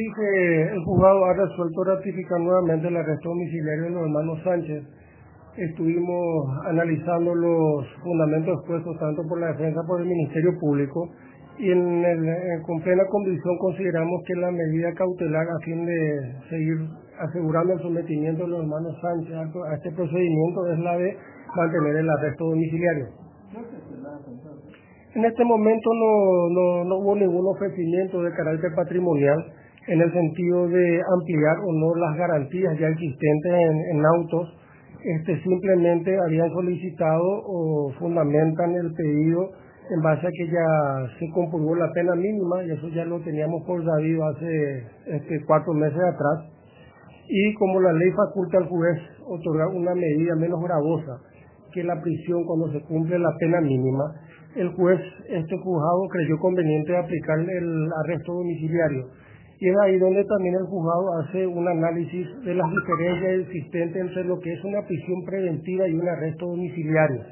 El juzgado ha resuelto ratificar nuevamente el arresto domiciliario de los hermanos Sánchez. Estuvimos analizando los fundamentos expuestos tanto por la defensa como por el Ministerio Público y el, con plena convicción consideramos que la medida cautelar a fin de seguir asegurando el sometimiento de los hermanos Sánchez a este procedimiento es la de mantener el arresto domiciliario. En este momento no, no, no hubo ningún ofrecimiento de carácter patrimonial en el sentido de ampliar o no las garantías ya existentes en, autos. Este, simplemente habían solicitado o fundamentan el pedido en base a que ya se comprobó la pena mínima y eso ya lo teníamos por sabido hace este, cuatro meses atrás y como la ley faculta al juez otorgar una medida menos gravosa que la prisión cuando se cumple la pena mínima, el juez, este juzgado creyó conveniente aplicar el arresto domiciliario. Y es ahí donde también el juzgado hace un análisis de las diferencias existentes entre lo que es una prisión preventiva y un arresto domiciliario.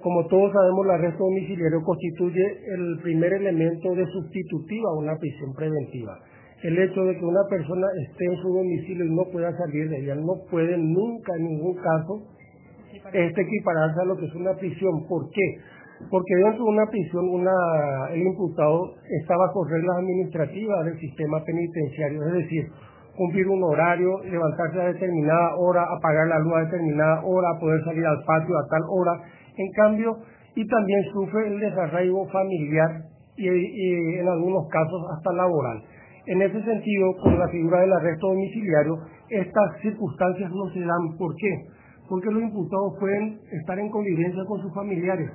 Como todos sabemos, el arresto domiciliario constituye el primer elemento de sustitutiva a una prisión preventiva. El hecho de que una persona esté en su domicilio y no pueda salir de ella no puede nunca, en ningún caso, este equipararse a lo que es una prisión. ¿Por qué? Porque dentro de una prisión una, el imputado está bajo reglas administrativas del sistema penitenciario, es decir, cumplir un horario, levantarse a determinada hora, apagar la luz a determinada hora, poder salir al patio a tal hora. En cambio, y también sufre el desarraigo familiar y, y en algunos casos hasta laboral. En ese sentido, con la figura del arresto domiciliario, estas circunstancias no se dan. ¿Por qué? Porque los imputados pueden estar en convivencia con sus familiares,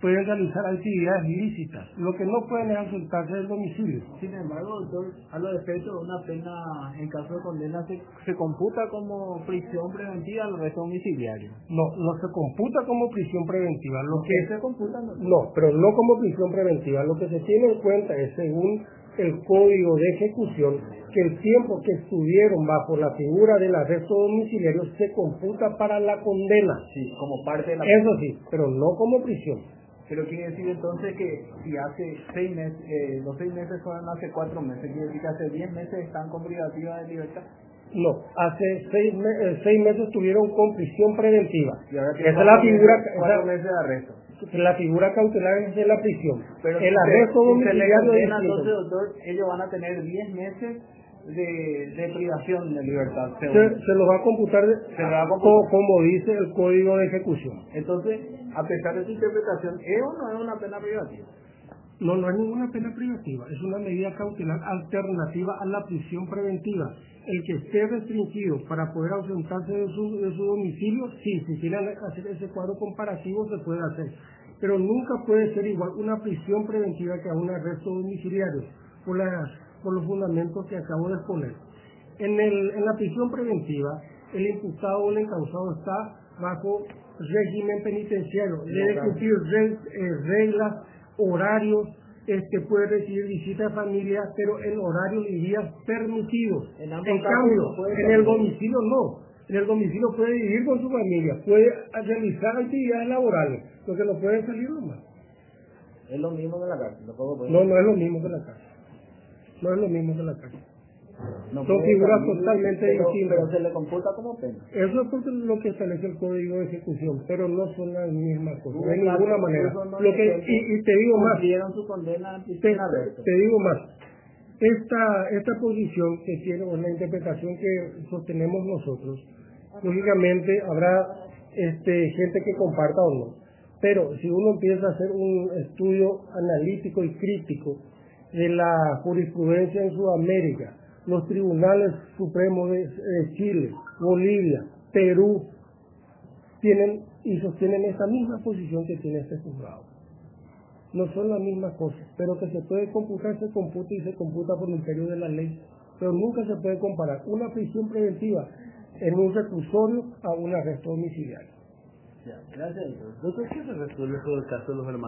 pueden realizar actividades ilícitas, lo que no pueden es ausentarse del domicilio. Sin embargo, doctor, a los efectos de una pena en caso de condena, ¿se, se computa como prisión preventiva al arresto domiciliario? No, no se computa como prisión preventiva. Lo ¿Qué que se computa? No, no, pero no como prisión preventiva. Lo que se tiene en cuenta es, según el código de ejecución, que el tiempo que estuvieron bajo la figura del arresto domiciliario se computa para la condena. Sí, como parte de la... Eso sí, pero no como prisión. Pero quiere decir entonces que si hace seis meses, eh, los seis meses fueron hace cuatro meses, quiere decir que hace diez meses están con privativa de libertad. No, hace seis, me- eh, seis meses estuvieron con prisión preventiva. Y ahora Esa es la figura, cuatro esa- meses de arresto. la figura cautelar es de la prisión. Pero el si arresto se- si se le domiciliario condena, distinto. entonces, doctor, ellos van a tener 10 meses de, de privación de libertad. se, se lo va a computar, Se va a computar. co- como dice el código de ejecución. Entonces, a pesar de su interpretación, ¿es o no es una pena privativa? No, no es ninguna pena privativa, es una medida cautelar alternativa a la prisión preventiva. El que esté restringido para poder ausentarse de su, de su domicilio, sí, si quieren hacer ese cuadro comparativo se puede hacer. Pero nunca puede ser igual una prisión preventiva que a un arresto domiciliario, por, las, por los fundamentos que acabo de exponer. En, el, en la prisión preventiva, el imputado o el encausado está bajo régimen penitenciario, debe cumplir eh, reglas, horarios, este puede recibir visitas de familia, pero en horarios y días permitidos. En En cambio, en el domicilio no. En el domicilio puede vivir con su familia, puede realizar actividades laborales, lo que no puede salir nomás. Es lo mismo que la cárcel. No, No, no es lo mismo que la casa. No es lo mismo que la no son figuras salir, totalmente pero- distintas. Pero se le computa como pena. Eso es lo que establece el código de ejecución, pero no son las mismas cosas, de ninguna manera. no Lo que, y, y te digo más, su condena te, te digo más, esta, esta posición que tiene, o la interpretación que sostenemos nosotros, lógicamente habrá este, gente que comparta o no, pero si uno empieza a hacer un estudio analítico y crítico de la jurisprudencia en Sudamérica, los tribunales supremos de, Chile, Bolivia, Perú, tienen y sostienen esta misma posición que tiene este juzgado no son las mismas cosas, pero que se puede computar, se computa y se computa por el imperio de la ley. Pero nunca se puede comparar una prisión preventiva en un reclusorio a un arresto domiciliario. Ya, gracias, doctor. ¿qué se resuelve con el caso de los hermanos?